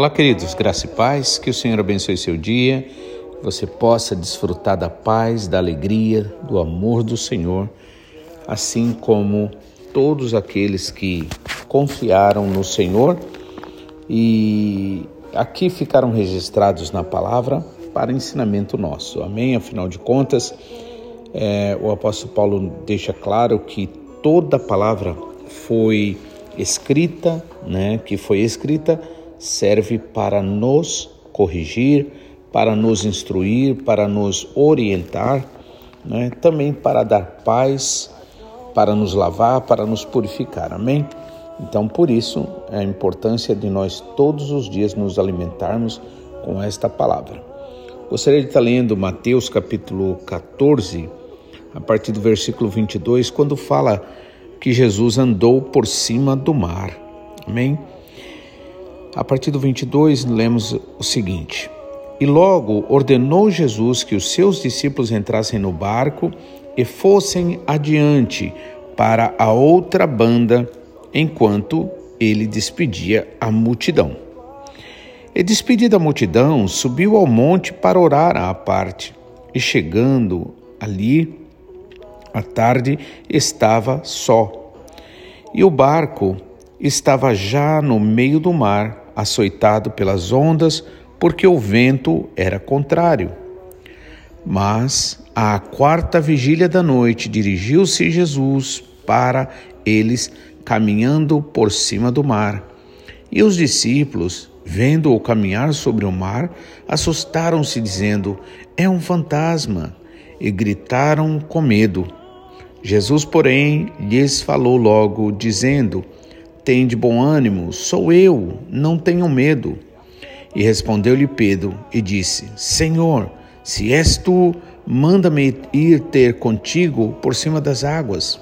Olá, queridos, graça e paz, que o Senhor abençoe seu dia, que você possa desfrutar da paz, da alegria, do amor do Senhor, assim como todos aqueles que confiaram no Senhor e aqui ficaram registrados na palavra para ensinamento nosso. Amém? Afinal de contas, é, o apóstolo Paulo deixa claro que toda palavra foi escrita, né, que foi escrita serve para nos corrigir, para nos instruir, para nos orientar, né? também para dar paz, para nos lavar, para nos purificar. Amém? Então, por isso, a importância de nós todos os dias nos alimentarmos com esta palavra. Gostaria de estar lendo Mateus capítulo 14, a partir do versículo 22, quando fala que Jesus andou por cima do mar. Amém? A partir do 22, lemos o seguinte: E logo ordenou Jesus que os seus discípulos entrassem no barco e fossem adiante para a outra banda, enquanto ele despedia a multidão. E despedida a multidão, subiu ao monte para orar à parte. E chegando ali, à tarde, estava só. E o barco estava já no meio do mar, açoitado pelas ondas, porque o vento era contrário. Mas, à quarta vigília da noite, dirigiu-se Jesus para eles, caminhando por cima do mar. E os discípulos, vendo-o caminhar sobre o mar, assustaram-se, dizendo: É um fantasma, e gritaram com medo. Jesus, porém, lhes falou logo, dizendo: tem de bom ânimo, sou eu, não tenham medo. E respondeu-lhe Pedro e disse: Senhor, se és tu, manda-me ir ter contigo por cima das águas.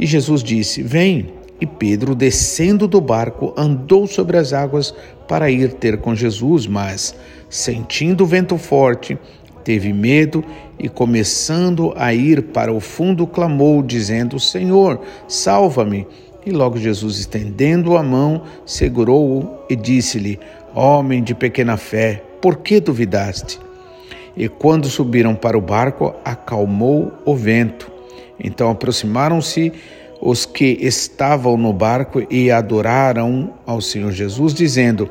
E Jesus disse: Vem. E Pedro, descendo do barco, andou sobre as águas para ir ter com Jesus, mas, sentindo o vento forte, teve medo e, começando a ir para o fundo, clamou, dizendo: Senhor, salva-me. E logo Jesus, estendendo a mão, segurou-o e disse-lhe: Homem de pequena fé, por que duvidaste? E quando subiram para o barco, acalmou o vento. Então aproximaram-se os que estavam no barco e adoraram ao Senhor Jesus, dizendo: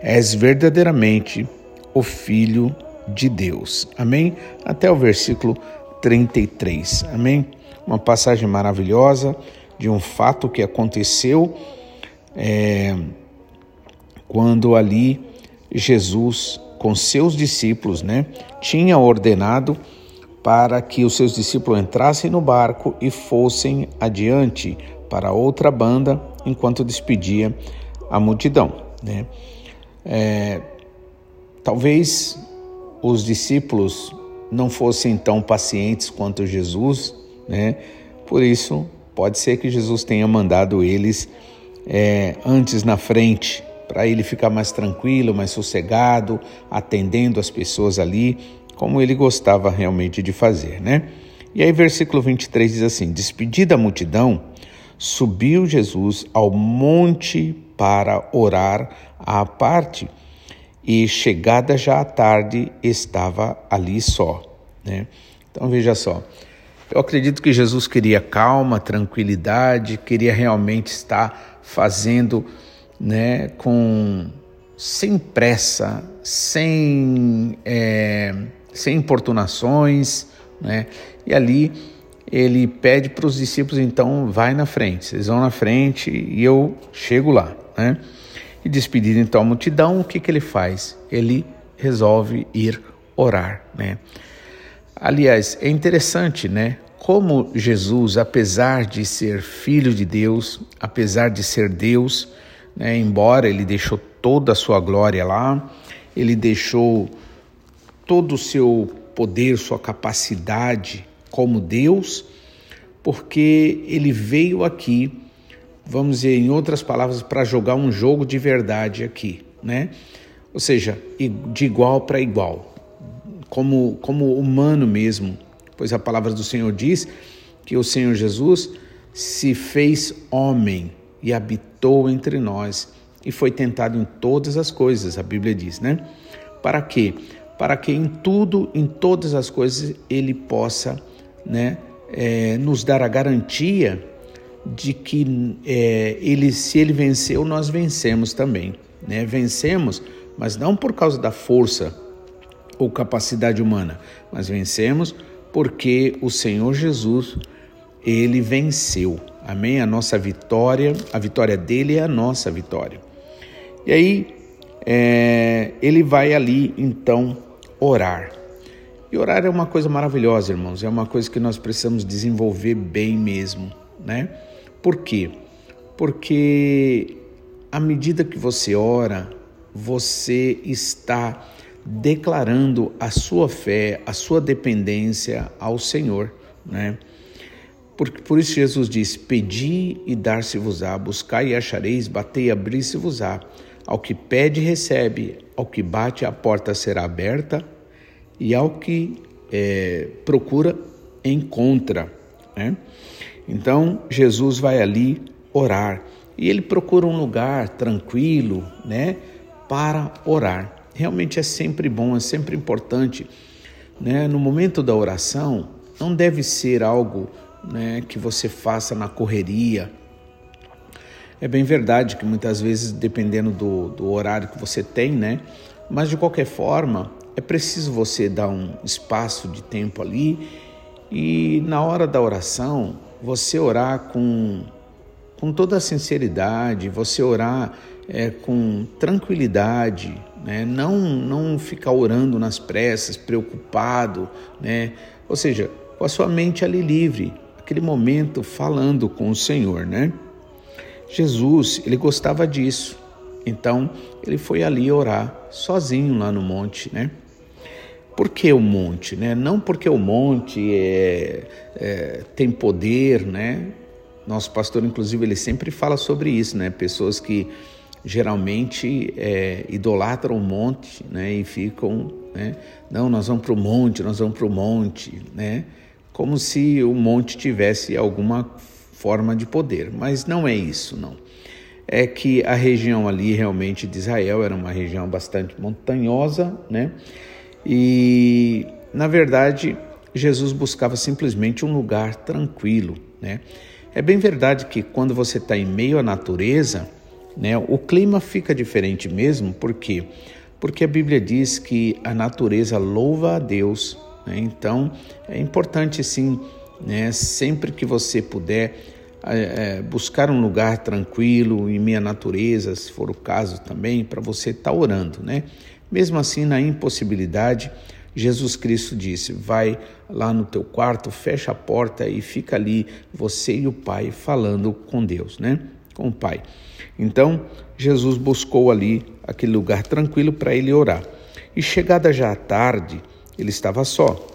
És verdadeiramente o Filho de Deus. Amém? Até o versículo 33. Amém? Uma passagem maravilhosa de um fato que aconteceu é, quando ali Jesus, com seus discípulos, né, tinha ordenado para que os seus discípulos entrassem no barco e fossem adiante para outra banda enquanto despedia a multidão. Né? É, talvez os discípulos não fossem tão pacientes quanto Jesus, né? por isso Pode ser que Jesus tenha mandado eles é, antes na frente, para ele ficar mais tranquilo, mais sossegado, atendendo as pessoas ali, como ele gostava realmente de fazer, né? E aí, versículo 23 diz assim: Despedida a multidão, subiu Jesus ao monte para orar à parte, e chegada já à tarde, estava ali só, né? Então veja só, eu acredito que Jesus queria calma, tranquilidade, queria realmente estar fazendo, né, com sem pressa, sem é, sem importunações, né? E ali ele pede para os discípulos então vai na frente, vocês vão na frente e eu chego lá, né? E despedido então a multidão, o que que ele faz? Ele resolve ir orar, né? Aliás, é interessante, né? Como Jesus, apesar de ser filho de Deus, apesar de ser Deus, né, embora ele deixou toda a sua glória lá, ele deixou todo o seu poder, sua capacidade como Deus, porque ele veio aqui, vamos dizer em outras palavras, para jogar um jogo de verdade aqui, né? Ou seja, de igual para igual como, como humano mesmo, pois a palavra do Senhor diz que o Senhor Jesus se fez homem e habitou entre nós e foi tentado em todas as coisas, a Bíblia diz, né? Para quê? Para que em tudo, em todas as coisas, ele possa, né, é, nos dar a garantia de que é, ele, se ele venceu, nós vencemos também, né? Vencemos, mas não por causa da força ou capacidade humana, mas vencemos porque o Senhor Jesus ele venceu. Amém? A nossa vitória, a vitória dele é a nossa vitória. E aí é, ele vai ali então orar. E orar é uma coisa maravilhosa, irmãos. É uma coisa que nós precisamos desenvolver bem mesmo, né? Por quê? Porque à medida que você ora, você está declarando a sua fé, a sua dependência ao Senhor, né? Por, por isso Jesus diz: Pedi e dar-se-vos-á, buscai e achareis, batei e abrir-se-vos-á. Ao que pede, recebe, ao que bate, a porta será aberta, e ao que é, procura, encontra. Né? Então, Jesus vai ali orar, e ele procura um lugar tranquilo né, para orar. Realmente é sempre bom, é sempre importante. Né? No momento da oração, não deve ser algo né, que você faça na correria. É bem verdade que muitas vezes, dependendo do, do horário que você tem, né? Mas de qualquer forma, é preciso você dar um espaço de tempo ali e na hora da oração, você orar com, com toda a sinceridade, você orar é, com tranquilidade, né? não, não ficar orando nas pressas, preocupado, né? ou seja, com a sua mente ali livre, aquele momento falando com o Senhor, né? Jesus, ele gostava disso. Então, ele foi ali orar sozinho lá no monte, né? Por que o monte, né? Não porque o monte é, é, tem poder, né? Nosso pastor, inclusive, ele sempre fala sobre isso, né? Pessoas que geralmente é, idolatram o monte, né? E ficam, né? Não, nós vamos para o monte, nós vamos para o monte, né? como se o monte tivesse alguma forma de poder, mas não é isso, não. É que a região ali realmente de Israel era uma região bastante montanhosa, né? E na verdade Jesus buscava simplesmente um lugar tranquilo, né? É bem verdade que quando você está em meio à natureza, né, o clima fica diferente mesmo, por quê? Porque a Bíblia diz que a natureza louva a Deus né? Então, é importante sim, né, sempre que você puder, é, é, buscar um lugar tranquilo, em minha natureza, se for o caso também, para você estar tá orando. Né? Mesmo assim, na impossibilidade, Jesus Cristo disse: vai lá no teu quarto, fecha a porta e fica ali, você e o Pai, falando com Deus, né? com o Pai. Então, Jesus buscou ali aquele lugar tranquilo para ele orar. E chegada já a tarde, ele estava só.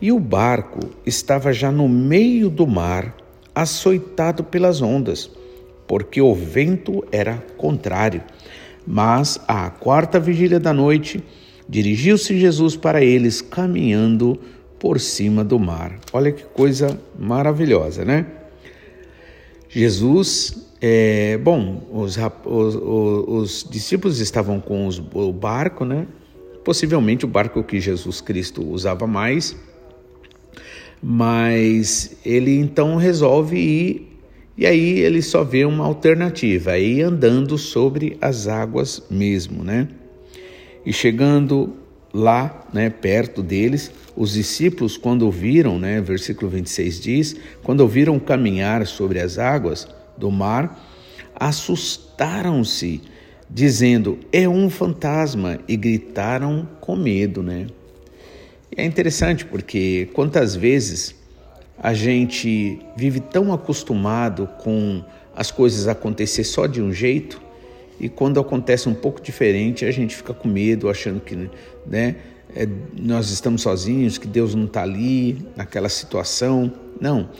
E o barco estava já no meio do mar, açoitado pelas ondas, porque o vento era contrário. Mas à quarta vigília da noite, dirigiu-se Jesus para eles, caminhando por cima do mar. Olha que coisa maravilhosa, né? Jesus, é, bom, os, os, os, os discípulos estavam com os, o barco, né? possivelmente o barco que Jesus Cristo usava mais, mas ele então resolve ir e aí ele só vê uma alternativa, aí andando sobre as águas mesmo, né? E chegando lá, né, perto deles, os discípulos quando ouviram, né, versículo 26 diz, quando ouviram caminhar sobre as águas do mar, assustaram-se dizendo: é um fantasma, e gritaram com medo, né? E é interessante porque quantas vezes a gente vive tão acostumado com as coisas acontecer só de um jeito e quando acontece um pouco diferente a gente fica com medo, achando que né, é, nós estamos sozinhos, que Deus não está ali naquela situação. Não,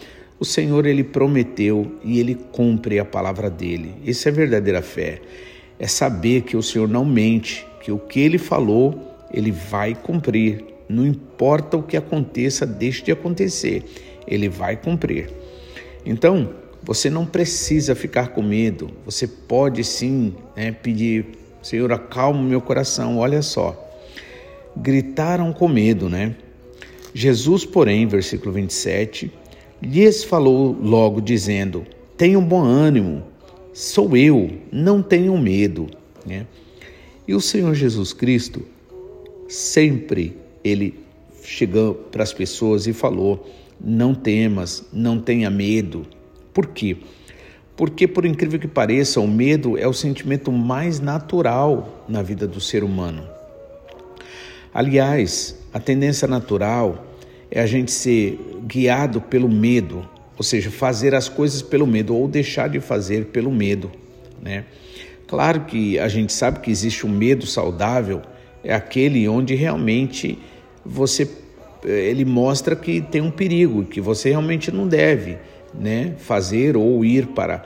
o Senhor ele prometeu e ele cumpre a palavra dele. Isso é verdadeira fé é saber que o Senhor não mente, que o que ele falou, ele vai cumprir. Não importa o que aconteça, deixe de acontecer, ele vai cumprir. Então, você não precisa ficar com medo. Você pode sim né, pedir, Senhor, acalma meu coração. Olha só. Gritaram com medo, né? Jesus, porém, versículo 27, lhes falou logo, dizendo: Tenham bom ânimo, sou eu, não tenham medo. Né? E o Senhor Jesus Cristo, sempre ele chegou para as pessoas e falou: Não temas, não tenha medo. Por quê? Porque, por incrível que pareça, o medo é o sentimento mais natural na vida do ser humano. Aliás, a tendência natural é a gente ser guiado pelo medo, ou seja, fazer as coisas pelo medo ou deixar de fazer pelo medo, né? Claro que a gente sabe que existe um medo saudável, é aquele onde realmente você ele mostra que tem um perigo, que você realmente não deve né, fazer ou ir para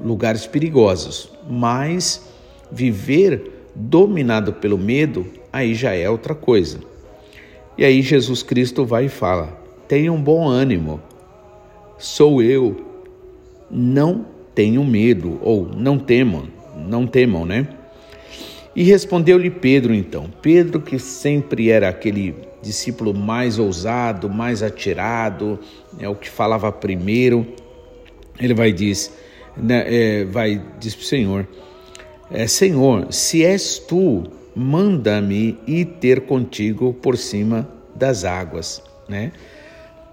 lugares perigosos. Mas viver dominado pelo medo, aí já é outra coisa. E aí Jesus Cristo vai e fala: tenham bom ânimo, sou eu, não tenham medo, ou não temam, não temam, né? E respondeu-lhe Pedro então. Pedro, que sempre era aquele discípulo mais ousado, mais atirado, é o que falava primeiro, ele vai diz, né, é, vai diz para o Senhor, é, Senhor, se és tu, manda-me ir ter contigo por cima das águas, né?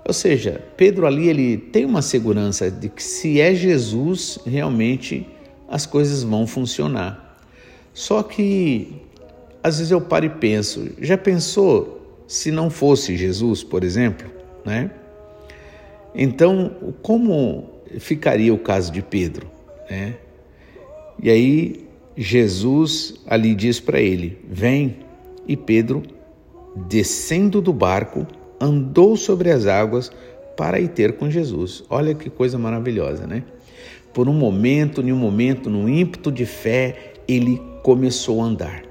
Ou seja, Pedro ali ele tem uma segurança de que se é Jesus, realmente as coisas vão funcionar. Só que às vezes eu paro e penso, já pensou se não fosse Jesus, por exemplo, né? Então, como ficaria o caso de Pedro, né? E aí Jesus ali diz para ele: "Vem". E Pedro, descendo do barco, andou sobre as águas para ir ter com Jesus. Olha que coisa maravilhosa, né? Por um momento, em um momento, num ímpeto de fé, ele começou a andar.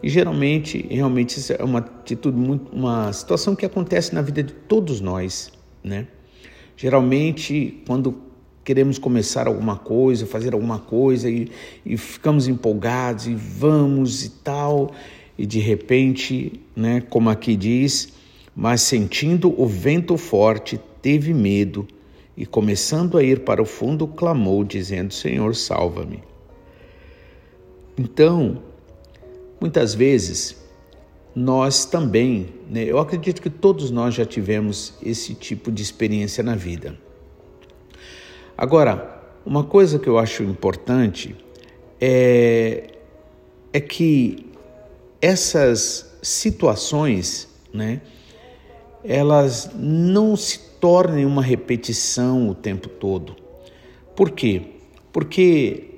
E geralmente, realmente, isso é uma atitude muito, uma situação que acontece na vida de todos nós, né? Geralmente, quando queremos começar alguma coisa, fazer alguma coisa e, e ficamos empolgados e vamos e tal, e de repente, né, como aqui diz, mas sentindo o vento forte, teve medo e começando a ir para o fundo, clamou, dizendo: Senhor, salva-me. Então, muitas vezes, nós também, né, eu acredito que todos nós já tivemos esse tipo de experiência na vida. Agora, uma coisa que eu acho importante é, é que essas situações, né, elas não se tornem uma repetição o tempo todo. Por quê? Porque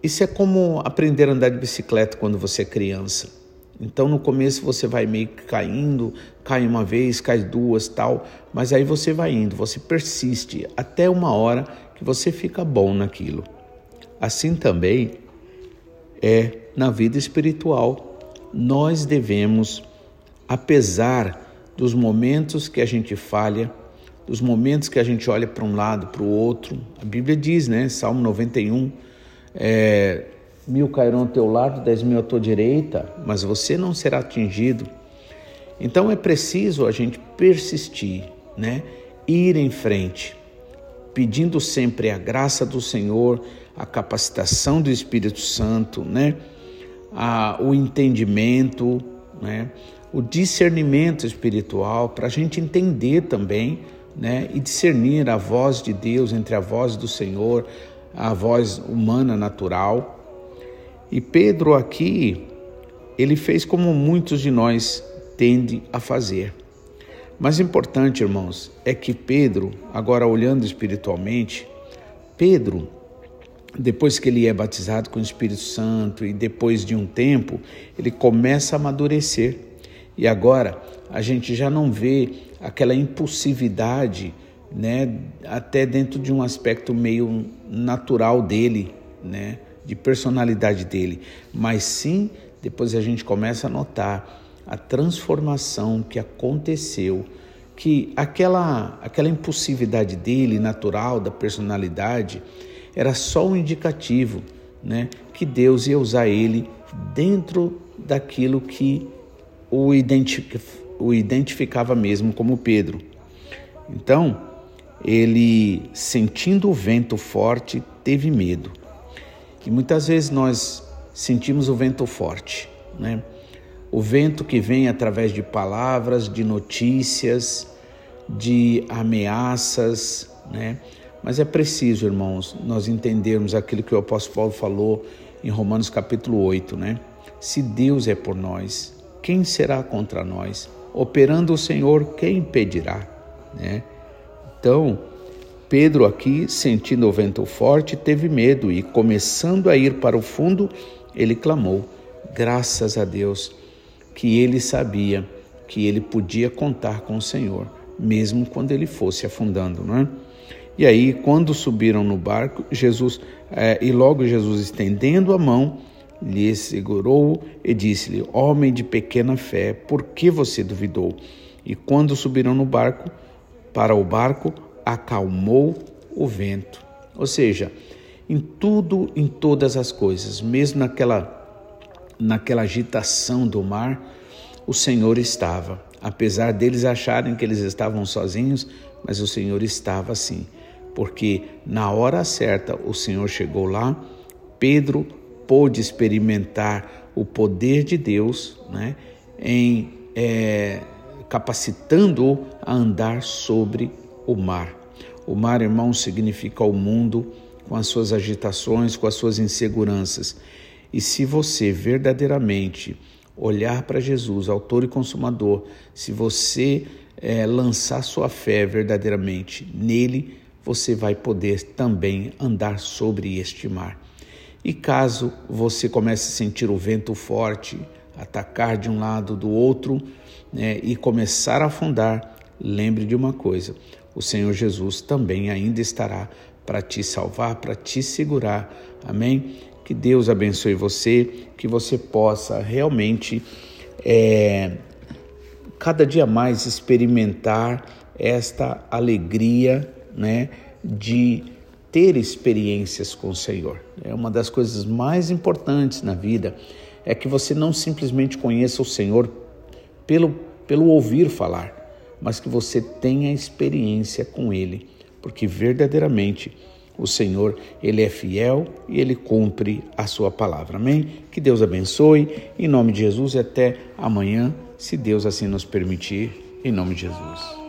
isso é como aprender a andar de bicicleta quando você é criança. Então no começo você vai meio que caindo, cai uma vez, cai duas, tal, mas aí você vai indo, você persiste até uma hora que você fica bom naquilo. Assim também é na vida espiritual. Nós devemos, apesar dos momentos que a gente falha, dos momentos que a gente olha para um lado, para o outro, a Bíblia diz, né, Salmo 91, é, mil cairão ao teu lado, dez mil à tua direita, mas você não será atingido. Então é preciso a gente persistir, né? Ir em frente, pedindo sempre a graça do Senhor, a capacitação do Espírito Santo, né? A, o entendimento, né? O discernimento espiritual para a gente entender também, né? E discernir a voz de Deus entre a voz do Senhor, a voz humana natural. E Pedro aqui, ele fez como muitos de nós tendem a fazer. Mas importante, irmãos, é que Pedro, agora olhando espiritualmente, Pedro, depois que ele é batizado com o Espírito Santo e depois de um tempo, ele começa a amadurecer. E agora a gente já não vê aquela impulsividade né, até dentro de um aspecto meio natural dele, né, de personalidade dele, mas sim depois a gente começa a notar a transformação que aconteceu que aquela, aquela impulsividade dele, natural, da personalidade, era só um indicativo né, que Deus ia usar ele dentro daquilo que o, identific, o identificava mesmo como Pedro. Então, ele, sentindo o vento forte, teve medo. E muitas vezes nós sentimos o vento forte, né? O vento que vem através de palavras, de notícias, de ameaças, né? Mas é preciso, irmãos, nós entendermos aquilo que o apóstolo Paulo falou em Romanos capítulo 8, né? Se Deus é por nós, quem será contra nós? Operando o Senhor, quem impedirá, né? Então, Pedro aqui, sentindo o vento forte, teve medo e começando a ir para o fundo, ele clamou: "Graças a Deus que ele sabia que ele podia contar com o Senhor, mesmo quando ele fosse afundando, não é? E aí, quando subiram no barco, Jesus, é, e logo Jesus estendendo a mão, lhe segurou e disse-lhe: Homem de pequena fé, por que você duvidou? E quando subiram no barco, para o barco, acalmou o vento. Ou seja, em tudo, em todas as coisas, mesmo naquela naquela agitação do mar, o Senhor estava. Apesar deles acharem que eles estavam sozinhos, mas o Senhor estava assim, porque na hora certa o Senhor chegou lá, Pedro pôde experimentar o poder de Deus, né, em é, capacitando-o a andar sobre o mar. O mar, irmão, significa o mundo com as suas agitações, com as suas inseguranças. E se você verdadeiramente olhar para Jesus, autor e consumador, se você é, lançar sua fé verdadeiramente nele, você vai poder também andar sobre este mar. E caso você comece a sentir o vento forte, atacar de um lado do outro né, e começar a afundar, lembre de uma coisa: o Senhor Jesus também ainda estará para te salvar, para te segurar. Amém? Que Deus abençoe você, que você possa realmente é, cada dia mais experimentar esta alegria, né, de ter experiências com o Senhor. É uma das coisas mais importantes na vida é que você não simplesmente conheça o Senhor pelo, pelo ouvir falar, mas que você tenha experiência com Ele, porque verdadeiramente o Senhor, Ele é fiel e Ele cumpre a sua palavra. Amém? Que Deus abençoe. Em nome de Jesus e até amanhã, se Deus assim nos permitir. Em nome de Jesus.